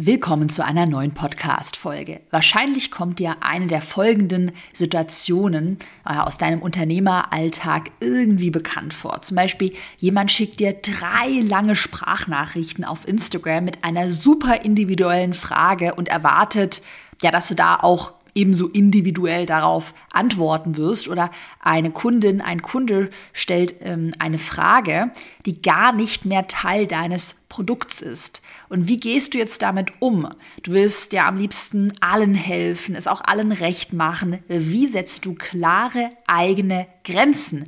Willkommen zu einer neuen Podcast-Folge. Wahrscheinlich kommt dir eine der folgenden Situationen äh, aus deinem Unternehmeralltag irgendwie bekannt vor. Zum Beispiel, jemand schickt dir drei lange Sprachnachrichten auf Instagram mit einer super individuellen Frage und erwartet, ja, dass du da auch ebenso individuell darauf antworten wirst oder eine Kundin, ein Kunde stellt ähm, eine Frage, die gar nicht mehr Teil deines Produkts ist. Und wie gehst du jetzt damit um? Du willst ja am liebsten allen helfen, es auch allen recht machen. Wie setzt du klare eigene Grenzen?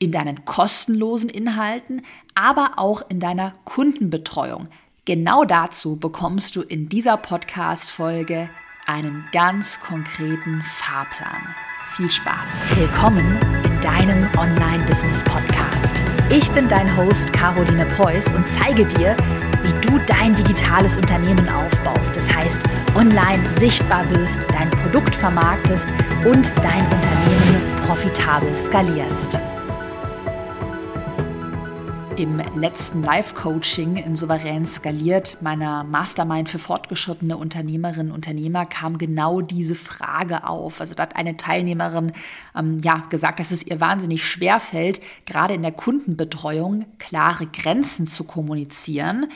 in deinen kostenlosen Inhalten, aber auch in deiner Kundenbetreuung. Genau dazu bekommst du in dieser Podcast-Folge einen ganz konkreten Fahrplan. Viel Spaß. Willkommen in deinem Online-Business-Podcast. Ich bin dein Host Caroline Preuß und zeige dir, wie du dein digitales Unternehmen aufbaust. Das heißt, online sichtbar wirst, dein Produkt vermarktest und dein Unternehmen profitabel skalierst. Im letzten Live-Coaching in Souverän skaliert meiner Mastermind für fortgeschrittene Unternehmerinnen und Unternehmer kam genau diese Frage auf. Also da hat eine Teilnehmerin ähm, ja gesagt, dass es ihr wahnsinnig schwer fällt, gerade in der Kundenbetreuung klare Grenzen zu kommunizieren.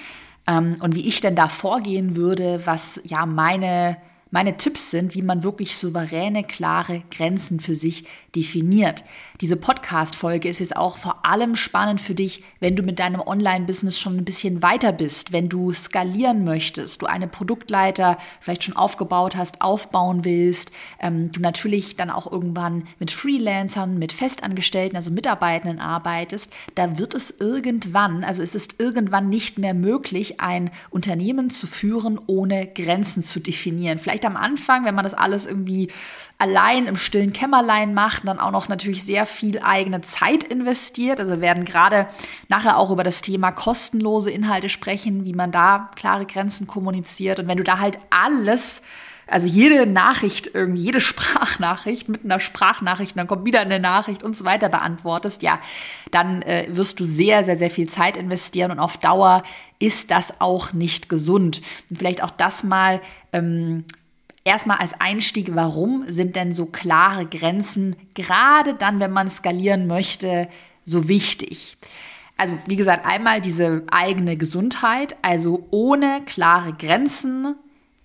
Ähm, und wie ich denn da vorgehen würde, was ja meine meine Tipps sind, wie man wirklich souveräne, klare Grenzen für sich definiert. Diese Podcast-Folge ist jetzt auch vor allem spannend für dich, wenn du mit deinem Online-Business schon ein bisschen weiter bist, wenn du skalieren möchtest, du eine Produktleiter vielleicht schon aufgebaut hast, aufbauen willst, ähm, du natürlich dann auch irgendwann mit Freelancern, mit Festangestellten, also Mitarbeitenden arbeitest, da wird es irgendwann, also es ist irgendwann nicht mehr möglich, ein Unternehmen zu führen, ohne Grenzen zu definieren. Vielleicht am Anfang, wenn man das alles irgendwie allein im stillen Kämmerlein macht, dann auch noch natürlich sehr viel eigene Zeit investiert. Also wir werden gerade nachher auch über das Thema kostenlose Inhalte sprechen, wie man da klare Grenzen kommuniziert. Und wenn du da halt alles also jede Nachricht, irgendwie jede Sprachnachricht mit einer Sprachnachricht, dann kommt wieder eine Nachricht und so weiter beantwortest, ja, dann äh, wirst du sehr, sehr, sehr viel Zeit investieren und auf Dauer ist das auch nicht gesund. Und vielleicht auch das mal ähm, erstmal als Einstieg, warum sind denn so klare Grenzen, gerade dann, wenn man skalieren möchte, so wichtig? Also wie gesagt, einmal diese eigene Gesundheit, also ohne klare Grenzen,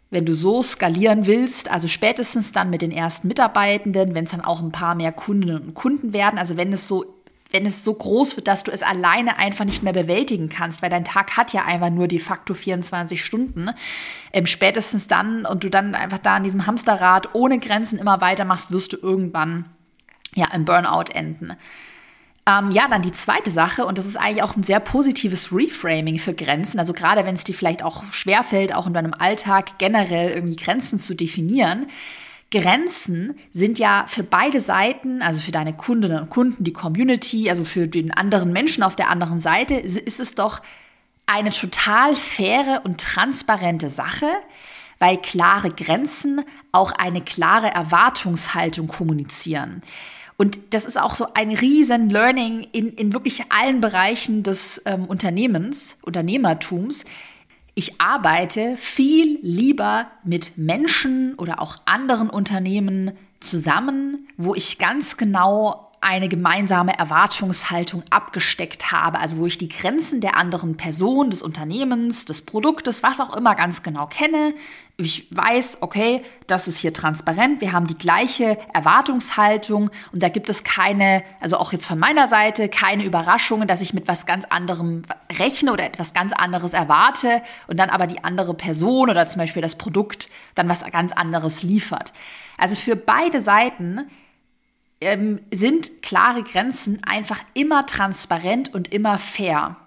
wenn du so skalieren willst, also spätestens dann mit den ersten Mitarbeitenden, wenn es dann auch ein paar mehr Kundinnen und Kunden werden, also wenn es so wenn es so groß wird, dass du es alleine einfach nicht mehr bewältigen kannst, weil dein Tag hat ja einfach nur de facto 24 Stunden. Ähm, spätestens dann und du dann einfach da in diesem Hamsterrad ohne Grenzen immer weitermachst, wirst du irgendwann ja im Burnout enden. Ähm, ja, dann die zweite Sache, und das ist eigentlich auch ein sehr positives Reframing für Grenzen. Also gerade wenn es dir vielleicht auch schwerfällt, auch in deinem Alltag generell irgendwie Grenzen zu definieren, Grenzen sind ja für beide Seiten, also für deine Kundinnen und Kunden, die Community, also für den anderen Menschen auf der anderen Seite, ist es doch eine total faire und transparente Sache, weil klare Grenzen auch eine klare Erwartungshaltung kommunizieren. Und das ist auch so ein riesen Learning in, in wirklich allen Bereichen des ähm, Unternehmens, Unternehmertums, ich arbeite viel lieber mit Menschen oder auch anderen Unternehmen zusammen, wo ich ganz genau eine gemeinsame Erwartungshaltung abgesteckt habe, also wo ich die Grenzen der anderen Person, des Unternehmens, des Produktes, was auch immer ganz genau kenne. Ich weiß, okay, das ist hier transparent, wir haben die gleiche Erwartungshaltung und da gibt es keine, also auch jetzt von meiner Seite, keine Überraschungen, dass ich mit was ganz anderem rechne oder etwas ganz anderes erwarte und dann aber die andere Person oder zum Beispiel das Produkt dann was ganz anderes liefert. Also für beide Seiten ähm, sind klare Grenzen einfach immer transparent und immer fair.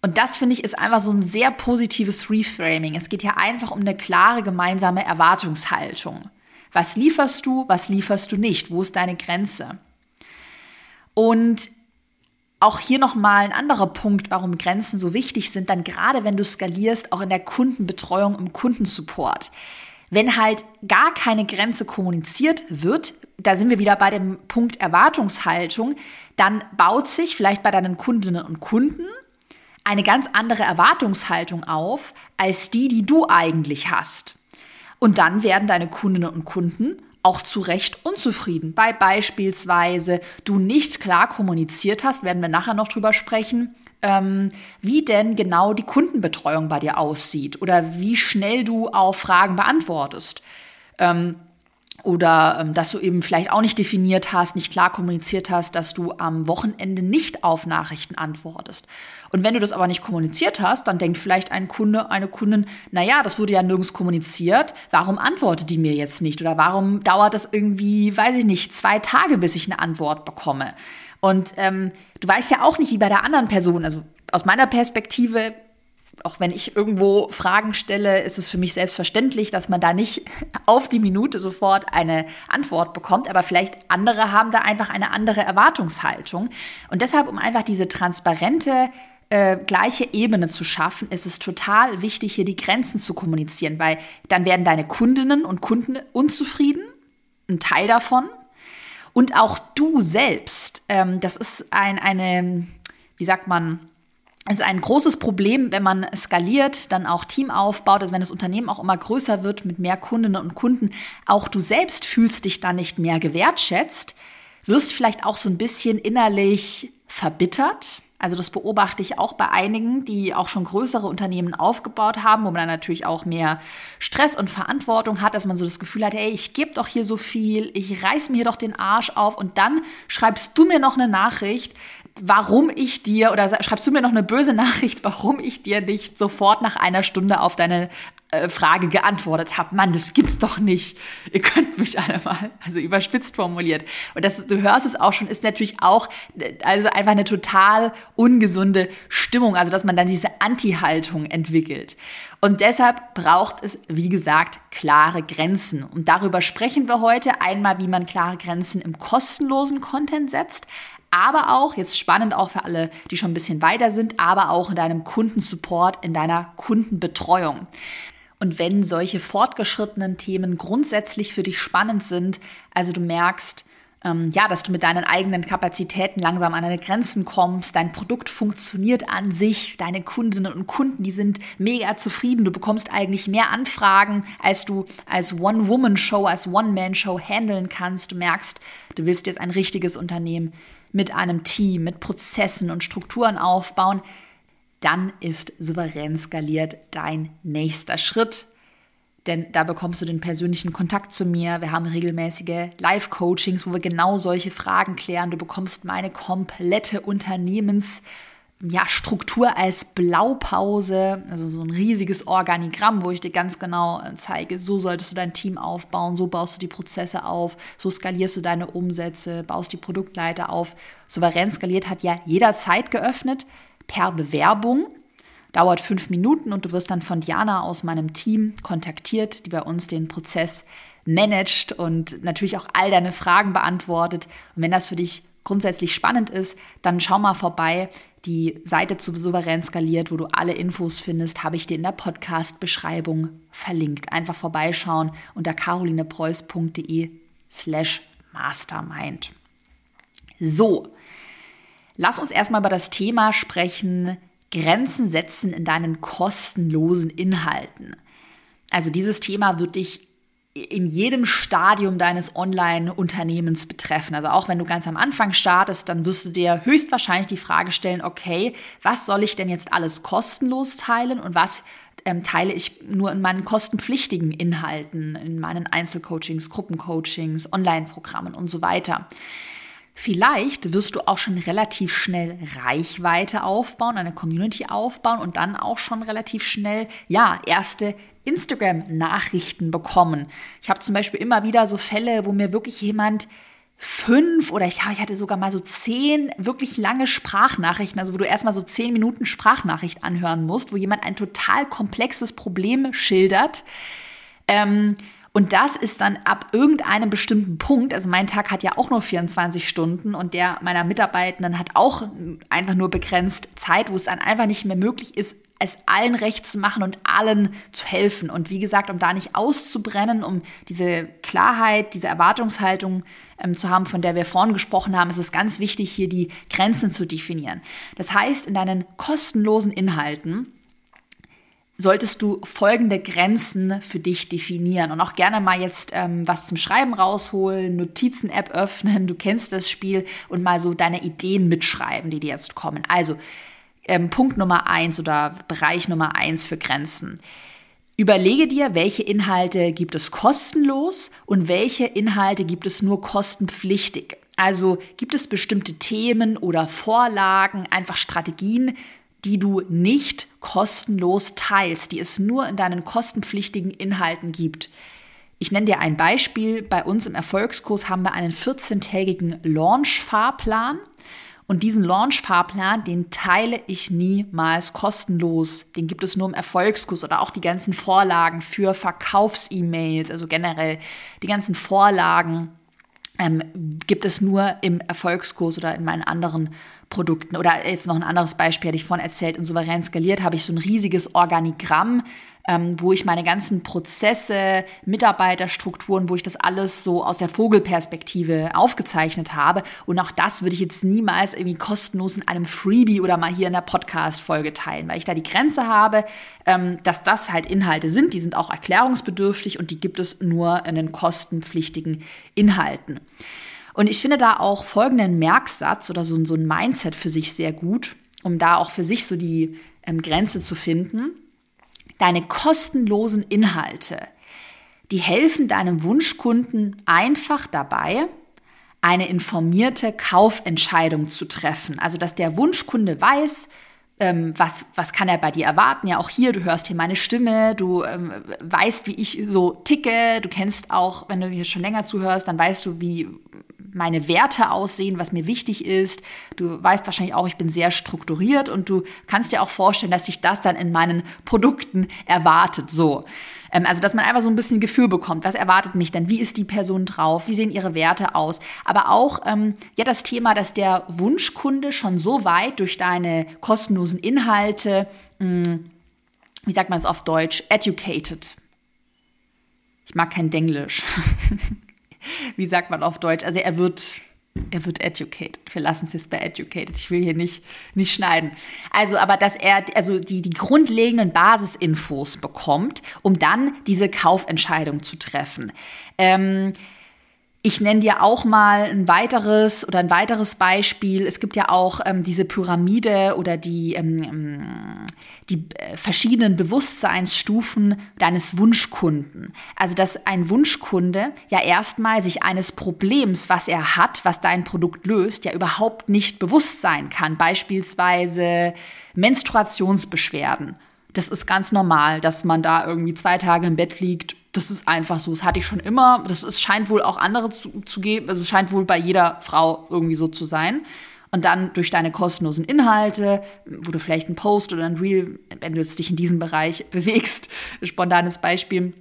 Und das finde ich ist einfach so ein sehr positives Reframing. Es geht ja einfach um eine klare gemeinsame Erwartungshaltung. Was lieferst du, was lieferst du nicht? Wo ist deine Grenze? Und auch hier nochmal ein anderer Punkt, warum Grenzen so wichtig sind, dann gerade wenn du skalierst, auch in der Kundenbetreuung, im Kundensupport. Wenn halt gar keine Grenze kommuniziert wird, da sind wir wieder bei dem Punkt Erwartungshaltung, dann baut sich vielleicht bei deinen Kundinnen und Kunden eine ganz andere Erwartungshaltung auf als die, die du eigentlich hast. Und dann werden deine Kundinnen und Kunden auch zu Recht unzufrieden, weil beispielsweise du nicht klar kommuniziert hast, werden wir nachher noch drüber sprechen, ähm, wie denn genau die Kundenbetreuung bei dir aussieht oder wie schnell du auf Fragen beantwortest. Ähm, oder ähm, dass du eben vielleicht auch nicht definiert hast, nicht klar kommuniziert hast, dass du am Wochenende nicht auf Nachrichten antwortest. Und wenn du das aber nicht kommuniziert hast, dann denkt vielleicht ein Kunde, eine Kundin, naja, das wurde ja nirgends kommuniziert, warum antwortet die mir jetzt nicht? Oder warum dauert das irgendwie, weiß ich nicht, zwei Tage, bis ich eine Antwort bekomme? Und ähm, du weißt ja auch nicht, wie bei der anderen Person, also aus meiner Perspektive auch wenn ich irgendwo Fragen stelle, ist es für mich selbstverständlich, dass man da nicht auf die Minute sofort eine Antwort bekommt. Aber vielleicht andere haben da einfach eine andere Erwartungshaltung. Und deshalb, um einfach diese transparente, äh, gleiche Ebene zu schaffen, ist es total wichtig, hier die Grenzen zu kommunizieren, weil dann werden deine Kundinnen und Kunden unzufrieden, ein Teil davon. Und auch du selbst, ähm, das ist ein, eine, wie sagt man, ist ein großes Problem, wenn man skaliert, dann auch Team aufbaut, also wenn das Unternehmen auch immer größer wird mit mehr Kundinnen und Kunden, auch du selbst fühlst dich dann nicht mehr gewertschätzt, wirst vielleicht auch so ein bisschen innerlich verbittert. Also das beobachte ich auch bei einigen, die auch schon größere Unternehmen aufgebaut haben, wo man dann natürlich auch mehr Stress und Verantwortung hat, dass man so das Gefühl hat, hey, ich gebe doch hier so viel, ich reiß mir hier doch den Arsch auf und dann schreibst du mir noch eine Nachricht, warum ich dir, oder schreibst du mir noch eine böse Nachricht, warum ich dir nicht sofort nach einer Stunde auf deine äh, Frage geantwortet habe. Mann, das gibt's doch nicht. Ihr könnt mich alle mal, also überspitzt formuliert. Und das, du hörst es auch schon, ist natürlich auch, also einfach eine total ungesunde Stimmung, also dass man dann diese Anti-Haltung entwickelt. Und deshalb braucht es, wie gesagt, klare Grenzen. Und darüber sprechen wir heute einmal, wie man klare Grenzen im kostenlosen Content setzt, aber auch, jetzt spannend auch für alle, die schon ein bisschen weiter sind, aber auch in deinem Kundensupport, in deiner Kundenbetreuung. Und wenn solche fortgeschrittenen Themen grundsätzlich für dich spannend sind, also du merkst, ähm, ja, dass du mit deinen eigenen Kapazitäten langsam an deine Grenzen kommst, dein Produkt funktioniert an sich, deine Kundinnen und Kunden, die sind mega zufrieden, du bekommst eigentlich mehr Anfragen, als du als One-Woman-Show, als One-Man-Show handeln kannst. Du merkst, du willst jetzt ein richtiges Unternehmen mit einem Team, mit Prozessen und Strukturen aufbauen, dann ist souverän skaliert dein nächster Schritt. Denn da bekommst du den persönlichen Kontakt zu mir. Wir haben regelmäßige Live-Coachings, wo wir genau solche Fragen klären. Du bekommst meine komplette Unternehmens- ja, Struktur als Blaupause, also so ein riesiges Organigramm, wo ich dir ganz genau äh, zeige, so solltest du dein Team aufbauen, so baust du die Prozesse auf, so skalierst du deine Umsätze, baust die Produktleiter auf. Souverän skaliert hat ja jederzeit geöffnet per Bewerbung. Dauert fünf Minuten und du wirst dann von Diana aus meinem Team kontaktiert, die bei uns den Prozess managt und natürlich auch all deine Fragen beantwortet. Und wenn das für dich grundsätzlich spannend ist, dann schau mal vorbei. Die Seite zu Souverän skaliert, wo du alle Infos findest, habe ich dir in der Podcast-Beschreibung verlinkt. Einfach vorbeischauen unter carolinepreuß.de slash mastermind. So, lass uns erstmal über das Thema sprechen, Grenzen setzen in deinen kostenlosen Inhalten. Also dieses Thema wird dich in jedem Stadium deines Online-Unternehmens betreffen. Also auch wenn du ganz am Anfang startest, dann wirst du dir höchstwahrscheinlich die Frage stellen, okay, was soll ich denn jetzt alles kostenlos teilen und was ähm, teile ich nur in meinen kostenpflichtigen Inhalten, in meinen Einzelcoachings, Gruppencoachings, Online-Programmen und so weiter. Vielleicht wirst du auch schon relativ schnell Reichweite aufbauen, eine Community aufbauen und dann auch schon relativ schnell, ja, erste Instagram-Nachrichten bekommen. Ich habe zum Beispiel immer wieder so Fälle, wo mir wirklich jemand fünf oder ich, ich hatte sogar mal so zehn wirklich lange Sprachnachrichten, also wo du erstmal so zehn Minuten Sprachnachricht anhören musst, wo jemand ein total komplexes Problem schildert. Ähm, und das ist dann ab irgendeinem bestimmten Punkt, also mein Tag hat ja auch nur 24 Stunden und der meiner Mitarbeitenden hat auch einfach nur begrenzt Zeit, wo es dann einfach nicht mehr möglich ist, es allen recht zu machen und allen zu helfen. Und wie gesagt, um da nicht auszubrennen, um diese Klarheit, diese Erwartungshaltung ähm, zu haben, von der wir vorhin gesprochen haben, ist es ganz wichtig, hier die Grenzen zu definieren. Das heißt, in deinen kostenlosen Inhalten solltest du folgende Grenzen für dich definieren und auch gerne mal jetzt ähm, was zum Schreiben rausholen, Notizen-App öffnen, du kennst das Spiel und mal so deine Ideen mitschreiben, die dir jetzt kommen. Also ähm, Punkt Nummer eins oder Bereich Nummer eins für Grenzen. Überlege dir, welche Inhalte gibt es kostenlos und welche Inhalte gibt es nur kostenpflichtig. Also gibt es bestimmte Themen oder Vorlagen, einfach Strategien, die du nicht kostenlos teilst, die es nur in deinen kostenpflichtigen Inhalten gibt. Ich nenne dir ein Beispiel. Bei uns im Erfolgskurs haben wir einen 14-tägigen Launch-Fahrplan. Und diesen Launch-Fahrplan, den teile ich niemals kostenlos. Den gibt es nur im Erfolgskurs oder auch die ganzen Vorlagen für Verkaufs-E-Mails, also generell die ganzen Vorlagen ähm, gibt es nur im Erfolgskurs oder in meinen anderen Produkten. Oder jetzt noch ein anderes Beispiel, hatte ich vorhin erzählt, in Souverän skaliert habe ich so ein riesiges Organigramm, ähm, wo ich meine ganzen Prozesse, Mitarbeiterstrukturen, wo ich das alles so aus der Vogelperspektive aufgezeichnet habe. Und auch das würde ich jetzt niemals irgendwie kostenlos in einem Freebie oder mal hier in der Podcast-Folge teilen, weil ich da die Grenze habe, ähm, dass das halt Inhalte sind, die sind auch erklärungsbedürftig und die gibt es nur in den kostenpflichtigen Inhalten. Und ich finde da auch folgenden Merksatz oder so, so ein Mindset für sich sehr gut, um da auch für sich so die ähm, Grenze zu finden. Deine kostenlosen Inhalte, die helfen deinem Wunschkunden einfach dabei, eine informierte Kaufentscheidung zu treffen. Also, dass der Wunschkunde weiß, ähm, was, was kann er bei dir erwarten? Ja, auch hier, du hörst hier meine Stimme, du ähm, weißt, wie ich so ticke, du kennst auch, wenn du hier schon länger zuhörst, dann weißt du, wie meine Werte aussehen, was mir wichtig ist. Du weißt wahrscheinlich auch, ich bin sehr strukturiert und du kannst dir auch vorstellen, dass sich das dann in meinen Produkten erwartet. So. Ähm, also, dass man einfach so ein bisschen Gefühl bekommt, was erwartet mich denn? Wie ist die Person drauf? Wie sehen ihre Werte aus? Aber auch, ähm, ja, das Thema, dass der Wunschkunde schon so weit durch deine kostenlosen Inhalte, mh, hm, wie sagt man es auf Deutsch, educated. Ich mag kein Denglisch. wie sagt man auf Deutsch? Also er wird, er wird educated. Wir lassen es jetzt bei educated. Ich will hier nicht, nicht schneiden. Also, aber dass er also die, die grundlegenden Basisinfos bekommt, um dann diese Kaufentscheidung zu treffen. Ähm, ich nenne dir auch mal ein weiteres oder ein weiteres Beispiel. Es gibt ja auch ähm, diese Pyramide oder die, ähm, ähm die äh, verschiedenen Bewusstseinsstufen deines Wunschkunden. Also, dass ein Wunschkunde ja erstmal sich eines Problems, was er hat, was dein Produkt löst, ja überhaupt nicht bewusst sein kann. Beispielsweise Menstruationsbeschwerden. Das ist ganz normal, dass man da irgendwie zwei Tage im Bett liegt das ist einfach so. Das hatte ich schon immer. Das ist, scheint wohl auch andere zu, zu geben. Also scheint wohl bei jeder Frau irgendwie so zu sein. Und dann durch deine kostenlosen Inhalte, wo du vielleicht einen Post oder ein Reel, wenn du jetzt dich in diesem Bereich bewegst, spontanes Beispiel,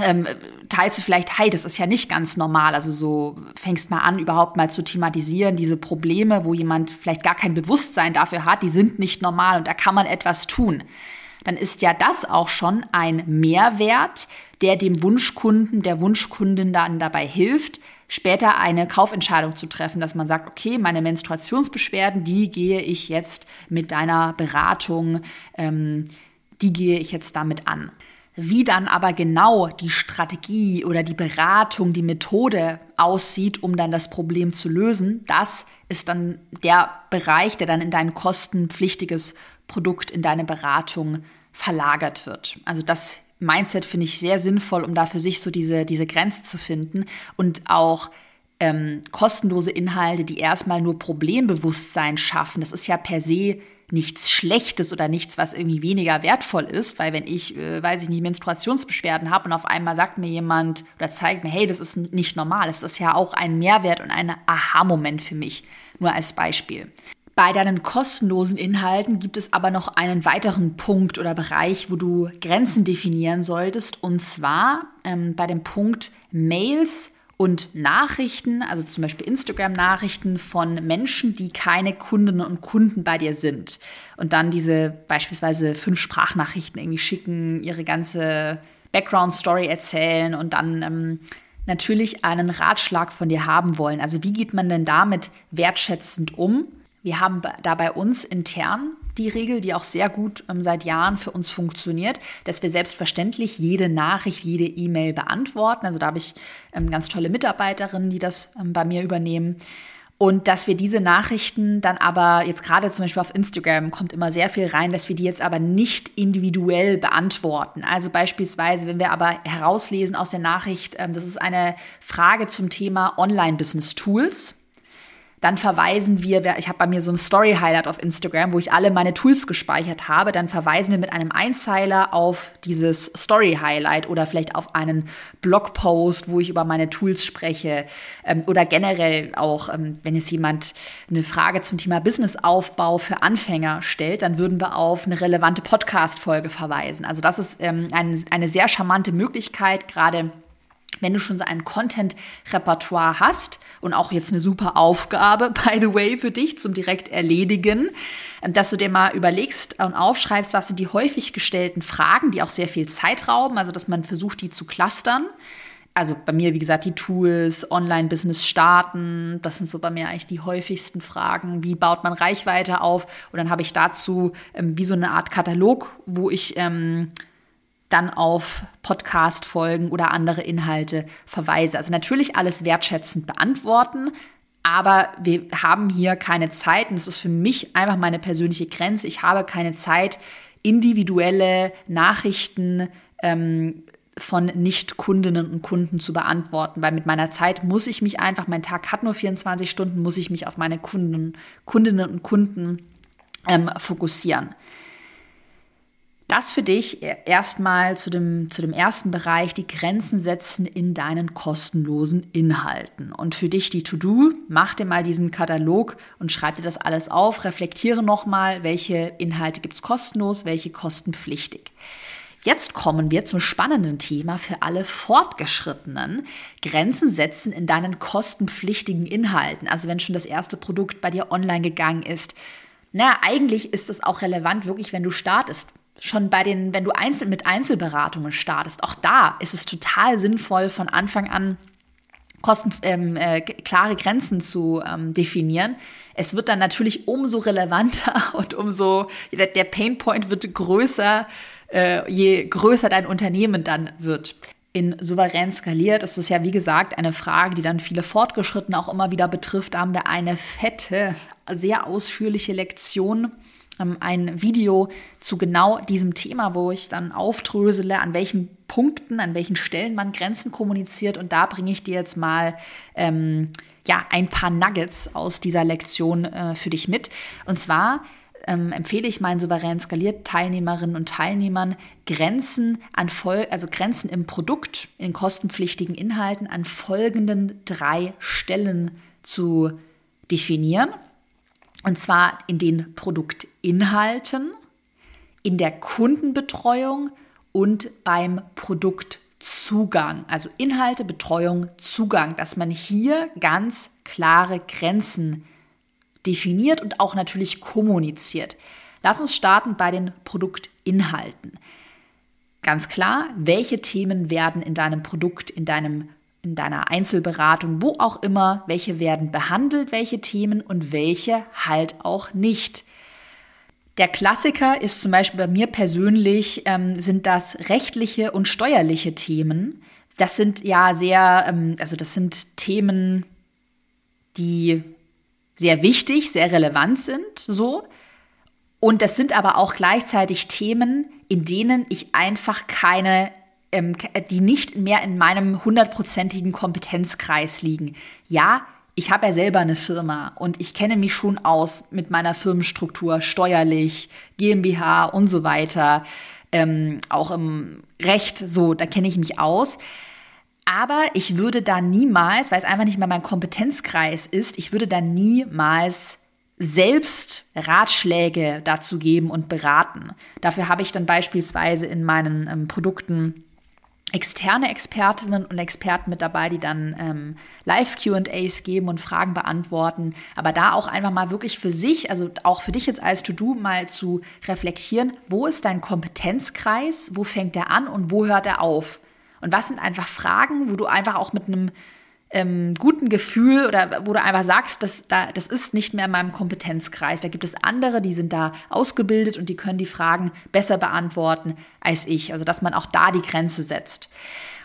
ähm, teilst du vielleicht, hey, das ist ja nicht ganz normal. Also so fängst mal an, überhaupt mal zu thematisieren, diese Probleme, wo jemand vielleicht gar kein Bewusstsein dafür hat, die sind nicht normal und da kann man etwas tun. Dann ist ja das auch schon ein Mehrwert, der dem Wunschkunden, der Wunschkundin dann dabei hilft, später eine Kaufentscheidung zu treffen, dass man sagt, okay, meine Menstruationsbeschwerden, die gehe ich jetzt mit deiner Beratung, ähm, die gehe ich jetzt damit an. Wie dann aber genau die Strategie oder die Beratung, die Methode aussieht, um dann das Problem zu lösen, das ist dann der Bereich, der dann in dein kostenpflichtiges Produkt, in deine Beratung verlagert wird. Also das Mindset finde ich sehr sinnvoll, um da für sich so diese, diese Grenze zu finden und auch ähm, kostenlose Inhalte, die erstmal nur Problembewusstsein schaffen. Das ist ja per se nichts Schlechtes oder nichts, was irgendwie weniger wertvoll ist, weil wenn ich, äh, weiß ich nicht, Menstruationsbeschwerden habe und auf einmal sagt mir jemand oder zeigt mir, hey, das ist nicht normal, das ist ja auch ein Mehrwert und ein Aha-Moment für mich, nur als Beispiel. Bei deinen kostenlosen Inhalten gibt es aber noch einen weiteren Punkt oder Bereich, wo du Grenzen definieren solltest, und zwar ähm, bei dem Punkt Mails und Nachrichten, also zum Beispiel Instagram-Nachrichten von Menschen, die keine Kundinnen und Kunden bei dir sind. Und dann diese beispielsweise fünf Sprachnachrichten irgendwie schicken, ihre ganze Background-Story erzählen und dann ähm, natürlich einen Ratschlag von dir haben wollen. Also wie geht man denn damit wertschätzend um? Wir haben da bei uns intern die Regel, die auch sehr gut ähm, seit Jahren für uns funktioniert, dass wir selbstverständlich jede Nachricht, jede E-Mail beantworten. Also da habe ich ähm, ganz tolle Mitarbeiterinnen, die das ähm, bei mir übernehmen. Und dass wir diese Nachrichten dann aber, jetzt gerade zum Beispiel auf Instagram kommt immer sehr viel rein, dass wir die jetzt aber nicht individuell beantworten. Also beispielsweise, wenn wir aber herauslesen aus der Nachricht, ähm, das ist eine Frage zum Thema Online-Business-Tools dann verweisen wir, ich habe bei mir so ein Story-Highlight auf Instagram, wo ich alle meine Tools gespeichert habe, dann verweisen wir mit einem Einzeiler auf dieses Story-Highlight oder vielleicht auf einen Blogpost, wo ich über meine Tools spreche ähm, oder generell auch, ähm, wenn es jemand eine Frage zum Thema Businessaufbau für Anfänger stellt, dann würden wir auf eine relevante Podcast-Folge verweisen. Also das ist ähm, ein, eine sehr charmante Möglichkeit, gerade wenn du schon so ein Content-Repertoire hast und auch jetzt eine super Aufgabe, by the way, für dich zum direkt erledigen, ähm, dass du dir mal überlegst und aufschreibst, was sind die häufig gestellten Fragen, die auch sehr viel Zeit rauben, also dass man versucht, die zu clustern. Also bei mir, wie gesagt, die Tools, Online-Business starten, das sind so bei mir eigentlich die häufigsten Fragen. Wie baut man Reichweite auf? Und dann habe ich dazu ähm, wie so eine Art Katalog, wo ich ähm, dann auf Podcast-Folgen oder andere Inhalte verweise. Also natürlich alles wertschätzend beantworten, aber wir haben hier keine Zeit und das ist für mich einfach meine persönliche Grenze. Ich habe keine Zeit, individuelle Nachrichten ähm, von Nicht-Kundinnen und Kunden zu beantworten, weil mit meiner Zeit muss ich mich einfach, mein Tag hat nur 24 Stunden, muss ich mich auf meine Kunden, Kundinnen und Kunden ähm, fokussieren. Das für dich erstmal zu dem, zu dem ersten Bereich, die Grenzen setzen in deinen kostenlosen Inhalten. Und für dich die To-Do, mach dir mal diesen Katalog und schreib dir das alles auf, reflektiere nochmal, welche Inhalte gibt es kostenlos, welche kostenpflichtig. Jetzt kommen wir zum spannenden Thema für alle Fortgeschrittenen. Grenzen setzen in deinen kostenpflichtigen Inhalten. Also wenn schon das erste Produkt bei dir online gegangen ist. Na, eigentlich ist es auch relevant, wirklich, wenn du startest schon bei den, wenn du einzel mit Einzelberatungen startest, auch da ist es total sinnvoll, von Anfang an kosten, ähm, äh, klare Grenzen zu ähm, definieren. Es wird dann natürlich umso relevanter und umso, der, der Painpoint wird größer, äh, je größer dein Unternehmen dann wird. In souverän skaliert ist es ja, wie gesagt, eine Frage, die dann viele Fortgeschrittene auch immer wieder betrifft. Da haben wir eine fette, sehr ausführliche Lektion ein Video zu genau diesem Thema, wo ich dann aufdrösele, an welchen Punkten, an welchen Stellen man Grenzen kommuniziert. Und da bringe ich dir jetzt mal ähm, ja, ein paar Nuggets aus dieser Lektion äh, für dich mit. Und zwar ähm, empfehle ich meinen souverän skaliert Teilnehmerinnen und Teilnehmern, Grenzen an Vol also Grenzen im Produkt, in kostenpflichtigen Inhalten an folgenden drei Stellen zu definieren. Und zwar in den Produktinhalten, in der Kundenbetreuung und beim Produktzugang. Also Inhalte, Betreuung, Zugang, dass man hier ganz klare Grenzen definiert und auch natürlich kommuniziert. Lass uns starten bei den Produktinhalten. Ganz klar, welche Themen werden in deinem Produkt, in deinem in deiner Einzelberatung, wo auch immer, welche werden behandelt, welche Themen und welche halt auch nicht. Der Klassiker ist zum Beispiel bei mir persönlich, ähm, sind das rechtliche und steuerliche Themen. Das sind ja sehr, ähm, also das sind Themen, die sehr wichtig, sehr relevant sind, so. Und das sind aber auch gleichzeitig Themen, in denen ich einfach keine ähm, die nicht mehr in meinem hundertprozentigen Kompetenzkreis liegen. Ja, ich habe ja selber eine Firma und ich kenne mich schon aus mit meiner Firmenstruktur, steuerlich, GmbH und so weiter, ähm, auch im Recht, so, da kenne ich mich aus. Aber ich würde da niemals, weil es einfach nicht mehr mein Kompetenzkreis ist, ich würde da niemals selbst Ratschläge dazu geben und beraten. Dafür habe ich dann beispielsweise in meinen ähm, Produkten externe Expertinnen und Experten mit dabei, die dann ähm, Live-QAs geben und Fragen beantworten. Aber da auch einfach mal wirklich für sich, also auch für dich jetzt als To-Do mal zu reflektieren, wo ist dein Kompetenzkreis, wo fängt er an und wo hört er auf? Und was sind einfach Fragen, wo du einfach auch mit einem ähm, guten Gefühl oder wo du einfach sagst, das, da, das ist nicht mehr in meinem Kompetenzkreis. Da gibt es andere, die sind da ausgebildet und die können die Fragen besser beantworten als ich. Also dass man auch da die Grenze setzt.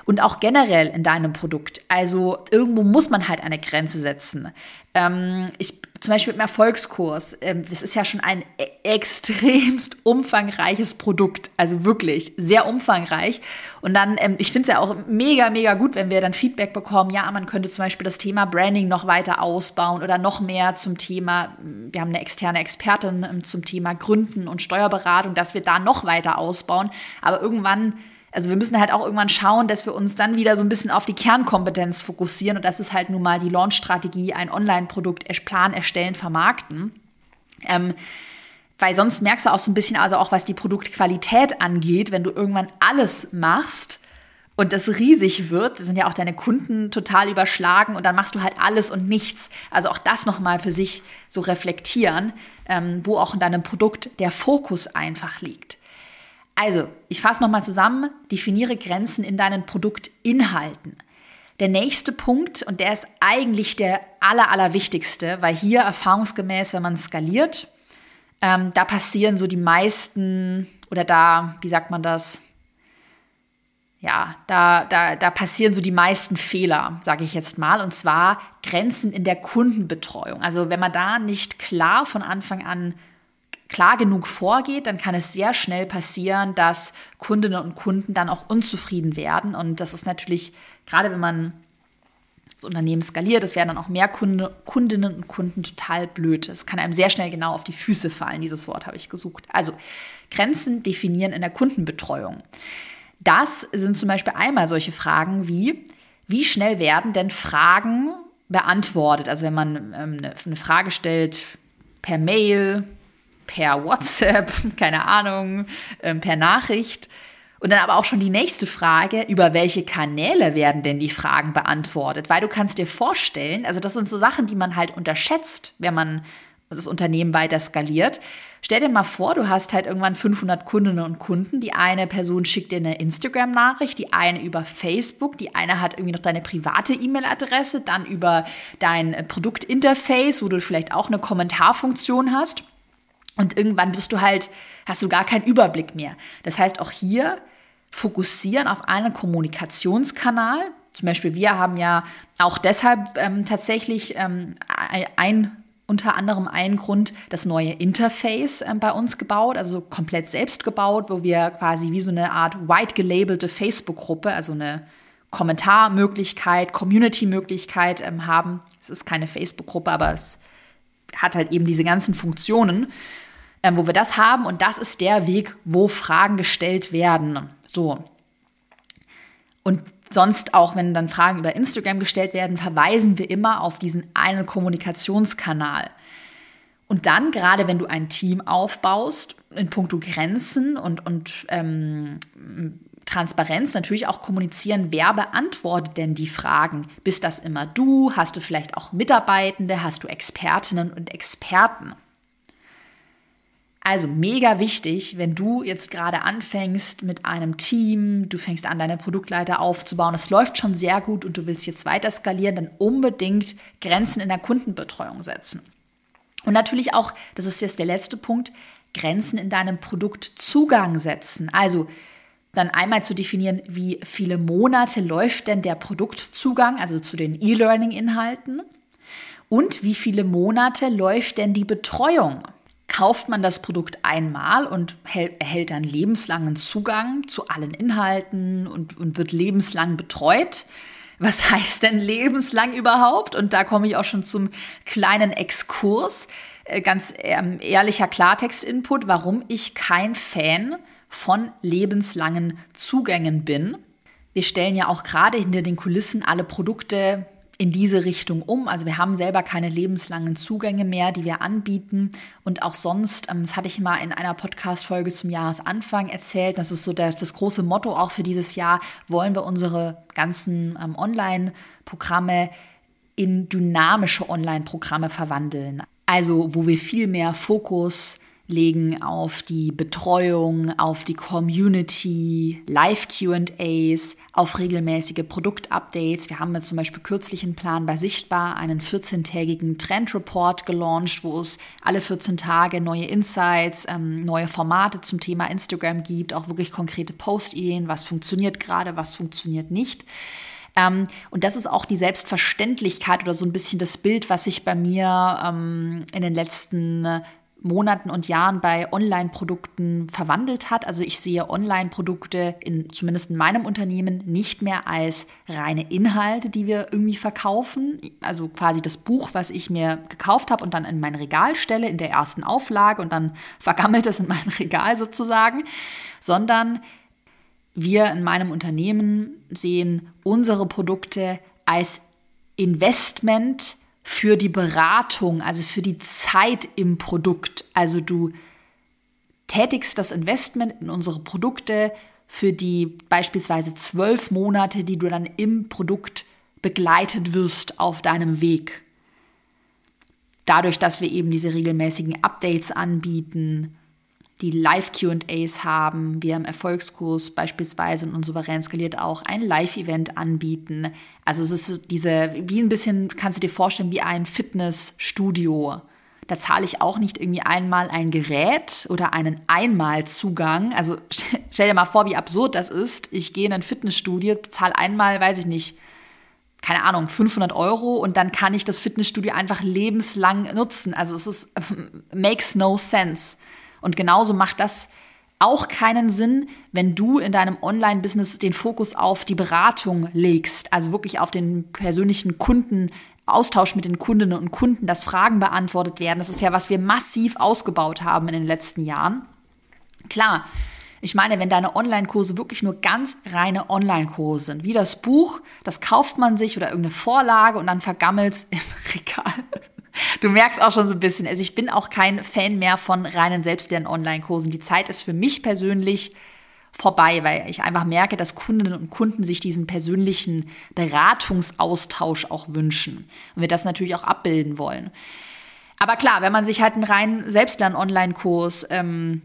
Und auch generell in deinem Produkt. Also irgendwo muss man halt eine Grenze setzen. Ähm, ich zum Beispiel mit dem Erfolgskurs, ähm, das ist ja schon ein e-, extremst umfangreiches Produkt, also wirklich sehr umfangreich. Und dann, ähm, ich finde es ja auch mega, mega gut, wenn wir dann Feedback bekommen, ja, man könnte zum Beispiel das Thema Branding noch weiter ausbauen oder noch mehr zum Thema, wir haben eine externe Expertin ähm, zum Thema Gründen und Steuerberatung, dass wir da noch weiter ausbauen. Aber irgendwann also wir müssen halt auch irgendwann schauen, dass wir uns dann wieder so ein bisschen auf die Kernkompetenz fokussieren. Und das ist halt nun mal die Launch-Strategie, ein Online-Produkt, Plan erstellen, vermarkten. Ähm, weil sonst merkst du auch so ein bisschen, also auch was die Produktqualität angeht, wenn du irgendwann alles machst und das riesig wird, sind ja auch deine Kunden total überschlagen und dann machst du halt alles und nichts. Also auch das nochmal für sich so reflektieren, ähm, wo auch in deinem Produkt der Fokus einfach liegt. Also, ich fasse nochmal zusammen, definiere Grenzen in deinen Produktinhalten. Der nächste Punkt, und der ist eigentlich der aller, allerwichtigste, weil hier erfahrungsgemäß, wenn man skaliert, ähm, da passieren so die meisten, oder da, wie sagt man das? Ja, da, da, da passieren so die meisten Fehler, sage ich jetzt mal, und zwar Grenzen in der Kundenbetreuung. Also wenn man da nicht klar von Anfang an klar genug vorgeht, dann kann es sehr schnell passieren, dass Kundinnen und Kunden dann auch unzufrieden werden. Und das ist natürlich, gerade wenn man das Unternehmen skaliert, das werden dann auch mehr Kunde, Kundinnen und Kunden total blöd. Es kann einem sehr schnell genau auf die Füße fallen, dieses Wort habe ich gesucht. Also Grenzen definieren in der Kundenbetreuung. Das sind zum Beispiel einmal solche Fragen wie, wie schnell werden denn Fragen beantwortet? Also wenn man ähm, eine Frage stellt per Mail, per WhatsApp, keine Ahnung, ähm, per Nachricht. Und dann aber auch schon die nächste Frage, über welche Kanäle werden denn die Fragen beantwortet? Weil du kannst dir vorstellen, also das sind so Sachen, die man halt unterschätzt, wenn man das Unternehmen weiter skaliert. Stell dir mal vor, du hast halt irgendwann 500 Kundinnen und Kunden. Die eine Person schickt dir eine Instagram-Nachricht, die eine über Facebook, die eine hat irgendwie noch deine private E-Mail-Adresse, dann über dein Produktinterface, wo du vielleicht auch eine Kommentarfunktion hast. Und irgendwann bist du halt, hast du gar keinen Überblick mehr. Das heißt, auch hier fokussieren auf einen Kommunikationskanal. Zum Beispiel, wir haben ja auch deshalb ähm, tatsächlich ähm, ein, unter anderem einen Grund das neue Interface ähm, bei uns gebaut, also komplett selbst gebaut, wo wir quasi wie so eine Art white gelabelte Facebook-Gruppe, also eine Kommentarmöglichkeit, Community-Möglichkeit ähm, haben. Es ist keine Facebook-Gruppe, aber es hat halt eben diese ganzen Funktionen ähm, wo wir das haben und das ist der Weg, wo Fragen gestellt werden. So. Und sonst auch, wenn dann Fragen über Instagram gestellt werden, verweisen wir immer auf diesen einen Kommunikationskanal. Und dann, gerade wenn du ein Team aufbaust, in puncto Grenzen und, und ähm, Transparenz natürlich auch kommunizieren, wer beantwortet denn die Fragen? Bist das immer du? Hast du vielleicht auch Mitarbeitende? Hast du Expertinnen und Experten? Also mega wichtig, wenn du jetzt gerade anfängst mit einem Team, du fängst an, deine Produktleiter aufzubauen, es läuft schon sehr gut und du willst jetzt weiter skalieren, dann unbedingt Grenzen in der Kundenbetreuung setzen. Und natürlich auch, das ist jetzt der letzte Punkt, Grenzen in deinem Produktzugang setzen. Also dann einmal zu definieren, wie viele Monate läuft denn der Produktzugang, also zu den E-Learning-Inhalten und wie viele Monate läuft denn die Betreuung kauft man das Produkt einmal und erhält dann lebenslangen Zugang zu allen Inhalten und, und wird lebenslang betreut. Was heißt denn lebenslang überhaupt? Und da komme ich auch schon zum kleinen Exkurs. Äh, ganz ähm, ehrlicher Klartext-Input, warum ich kein Fan von lebenslangen Zugängen bin. Wir stellen ja auch gerade hinter den Kulissen alle Produkte in diese Richtung um. Also wir haben selber keine lebenslangen Zugänge mehr, die wir anbieten. Und auch sonst, ähm, das hatte ich mal in einer Podcast-Folge zum Jahresanfang erzählt, das ist so der, das große Motto auch für dieses Jahr, wollen wir unsere ganzen ähm, Online-Programme in dynamische Online-Programme verwandeln. Also wo wir viel mehr Fokus legen auf die Betreuung, auf die Community, Live-QAs, auf regelmäßige Produktupdates. Wir haben jetzt zum Beispiel kürzlich einen Plan bei Sichtbar, einen 14-tägigen Trend-Report gelauncht, wo es alle 14 Tage neue Insights, ähm, neue Formate zum Thema Instagram gibt, auch wirklich konkrete Post-Ideen, was funktioniert gerade, was funktioniert nicht. Ähm, und das ist auch die Selbstverständlichkeit oder so ein bisschen das Bild, was sich bei mir ähm, in den letzten Monaten und Jahren bei Online-Produkten verwandelt hat. Also ich sehe Online-Produkte in, zumindest in meinem Unternehmen nicht mehr als reine Inhalte, die wir irgendwie verkaufen. Also quasi das Buch, was ich mir gekauft habe und dann in mein Regal stelle, in der ersten Auflage und dann vergammelt es in mein Regal sozusagen, sondern wir in meinem Unternehmen sehen unsere Produkte als Investment, für die Beratung, also für die Zeit im Produkt. Also du tätigst das Investment in unsere Produkte für die beispielsweise zwölf Monate, die du dann im Produkt begleitet wirst auf deinem Weg. Dadurch, dass wir eben diese regelmäßigen Updates anbieten, die Live-QAs haben, wir im Erfolgskurs beispielsweise und souverän skaliert auch ein Live-Event anbieten. Also es ist diese, wie ein bisschen, kannst du dir vorstellen, wie ein Fitnessstudio. Da zahle ich auch nicht irgendwie einmal ein Gerät oder einen Einmalzugang. Also stell dir mal vor, wie absurd das ist. Ich gehe in ein Fitnessstudio, zahle einmal, weiß ich nicht, keine Ahnung, 500 Euro und dann kann ich das Fitnessstudio einfach lebenslang nutzen. Also es ist, makes no sense. Und genauso macht das auch keinen Sinn, wenn du in deinem Online-Business den Fokus auf die Beratung legst, also wirklich auf den persönlichen Kunden. Austausch mit den Kundinnen und Kunden, dass Fragen beantwortet werden. Das ist ja, was wir massiv ausgebaut haben in den letzten Jahren. Klar, ich meine, wenn deine Online-Kurse wirklich nur ganz reine Online-Kurse sind, wie das Buch, das kauft man sich oder irgendeine Vorlage und dann vergammelt es im Regal. Du merkst auch schon so ein bisschen, also ich bin auch kein Fan mehr von reinen Selbstlern-Online-Kursen. Die Zeit ist für mich persönlich vorbei, weil ich einfach merke, dass Kundinnen und Kunden sich diesen persönlichen Beratungsaustausch auch wünschen und wir das natürlich auch abbilden wollen. Aber klar, wenn man sich halt einen reinen Selbstlern-Online-Kurs ähm,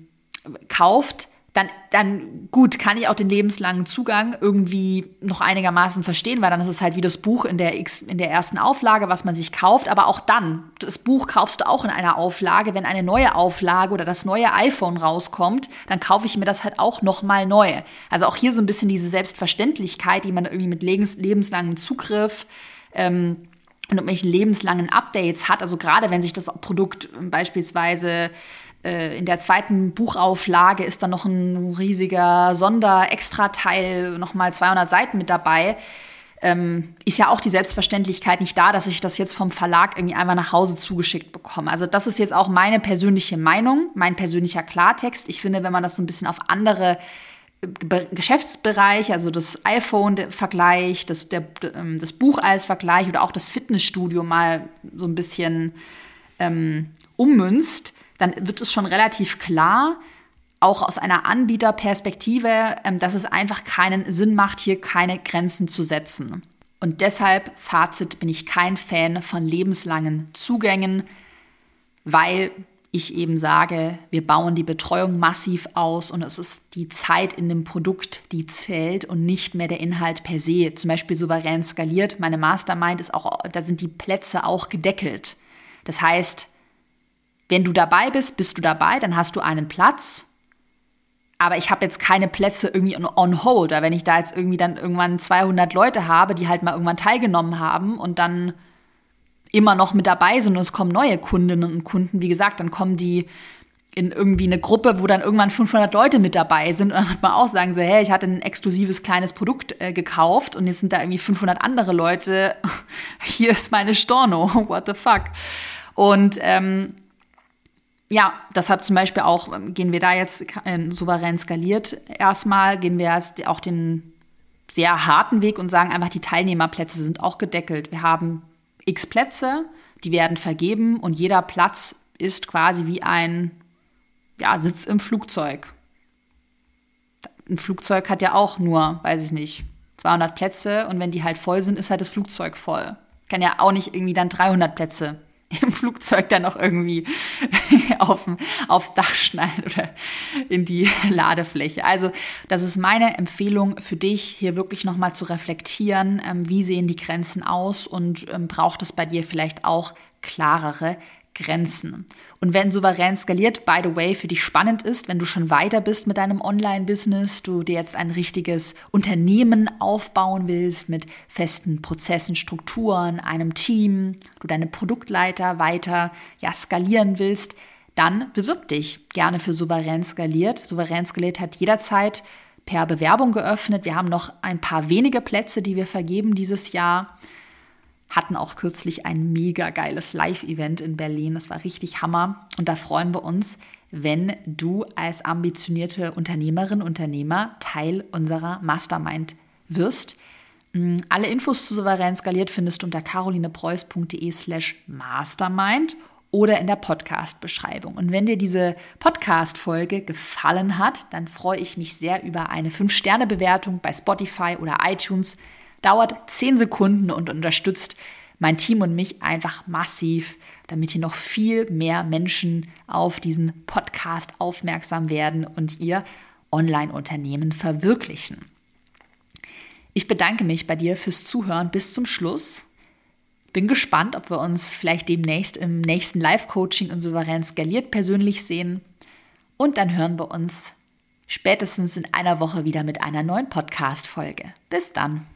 kauft, dann, dann gut, kann ich auch den lebenslangen Zugang irgendwie noch einigermaßen verstehen, weil dann ist es halt wie das Buch in der, X, in der ersten Auflage, was man sich kauft. Aber auch dann, das Buch kaufst du auch in einer Auflage. Wenn eine neue Auflage oder das neue iPhone rauskommt, dann kaufe ich mir das halt auch nochmal neu. Also auch hier so ein bisschen diese Selbstverständlichkeit, die man irgendwie mit lebens, lebenslangem Zugriff ähm, und irgendwelchen lebenslangen Updates hat. Also gerade wenn sich das Produkt beispielsweise äh, in der zweiten Buchauflage ist dann noch ein riesiger Sonder-Extra-Teil, nochmal 200 Seiten mit dabei. Ähm, ist ja auch die Selbstverständlichkeit nicht da, dass ich das jetzt vom Verlag irgendwie einfach nach Hause zugeschickt bekomme. Also das ist jetzt auch meine persönliche Meinung, mein persönlicher Klartext. Ich finde, wenn man das so ein bisschen auf andere äh, Geschäftsbereiche, also das iPhone vergleicht, das, ähm, das Buch als Vergleich oder auch das Fitnessstudio mal so ein bisschen ähm, ummünzt, dann wird es schon relativ klar, auch aus einer Anbieterperspektive, ähm, dass es einfach keinen Sinn macht, hier keine Grenzen zu setzen. Und deshalb, Fazit, bin ich kein Fan von lebenslangen Zugängen, weil ich eben sage, wir bauen die Betreuung massiv aus und es ist die Zeit in dem Produkt, die zählt und nicht mehr der Inhalt per se. Zum Beispiel souverän skaliert. Meine Mastermind ist auch, da sind die Plätze auch gedeckelt. Das heißt, wenn du dabei bist, bist du dabei, dann hast du einen Platz. Aber ich habe jetzt keine Plätze irgendwie on hold. Oder wenn ich da jetzt irgendwie dann irgendwann 200 Leute habe, die halt mal irgendwann teilgenommen haben und dann immer noch mit dabei sind und es kommen neue Kundinnen und Kunden, wie gesagt, dann kommen die in irgendwie eine Gruppe, wo dann irgendwann 500 Leute mit dabei sind und dann wird man auch sagen so, hey, ich hatte ein exklusives kleines Produkt äh, gekauft und jetzt sind da irgendwie 500 andere Leute. Hier ist meine Storno, what the fuck? Und ähm, ja, deshalb zum Beispiel auch ähm, gehen wir da jetzt äh, souverän skaliert erstmal, gehen wir erst auch den sehr harten Weg und sagen einfach, die Teilnehmerplätze sind auch gedeckelt. Wir haben x Plätze, die werden vergeben und jeder Platz ist quasi wie ein ja, Sitz im Flugzeug. Ein Flugzeug hat ja auch nur, weiß ich nicht, 200 Plätze und wenn die halt voll sind, ist halt das Flugzeug voll. Kann ja auch nicht irgendwie dann 300 Plätze im Flugzeug dann noch irgendwie auf, aufs Dach schneiden oder in die Ladefläche. Also das ist meine Empfehlung für dich, hier wirklich nochmal zu reflektieren, ähm, wie sehen die Grenzen aus und ähm, braucht es bei dir vielleicht auch klarere Grenzen. Und wenn souverän skaliert, by the way, für dich spannend ist, wenn du schon weiter bist mit deinem Online-Business, du dir jetzt ein richtiges Unternehmen aufbauen willst mit festen Prozessen, Strukturen, einem Team, du deine Produktleiter weiter ja, skalieren willst, dann bewirb dich gerne für souverän skaliert. Souverän skaliert hat jederzeit per Bewerbung geöffnet. Wir haben noch ein paar wenige Plätze, die wir vergeben dieses Jahr hatten auch kürzlich ein mega geiles Live-Event in Berlin. Das war richtig Hammer. Und da freuen wir uns, wenn du als ambitionierte Unternehmerin, Unternehmer Teil unserer Mastermind wirst. Mm, alle Infos zu Souverän skaliert findest du unter carolinepreuß.de slash mastermind oder in der Podcast-Beschreibung. Und wenn dir diese Podcast-Folge gefallen hat, dann freue ich mich sehr über eine 5-Sterne-Bewertung bei Spotify oder iTunes dauert 10 Sekunden und unterstützt mein Team und mich einfach massiv, damit hier noch viel mehr Menschen auf diesen Podcast aufmerksam werden und ihr Online-Unternehmen verwirklichen. Ich bedanke mich bei dir fürs Zuhören bis zum Schluss. Bin gespannt, ob wir uns vielleicht demnächst im nächsten Live-Coaching und souverän skaliert persönlich sehen. Und dann hören wir uns spätestens in einer Woche wieder mit einer neuen Podcast-Folge. Bis dann.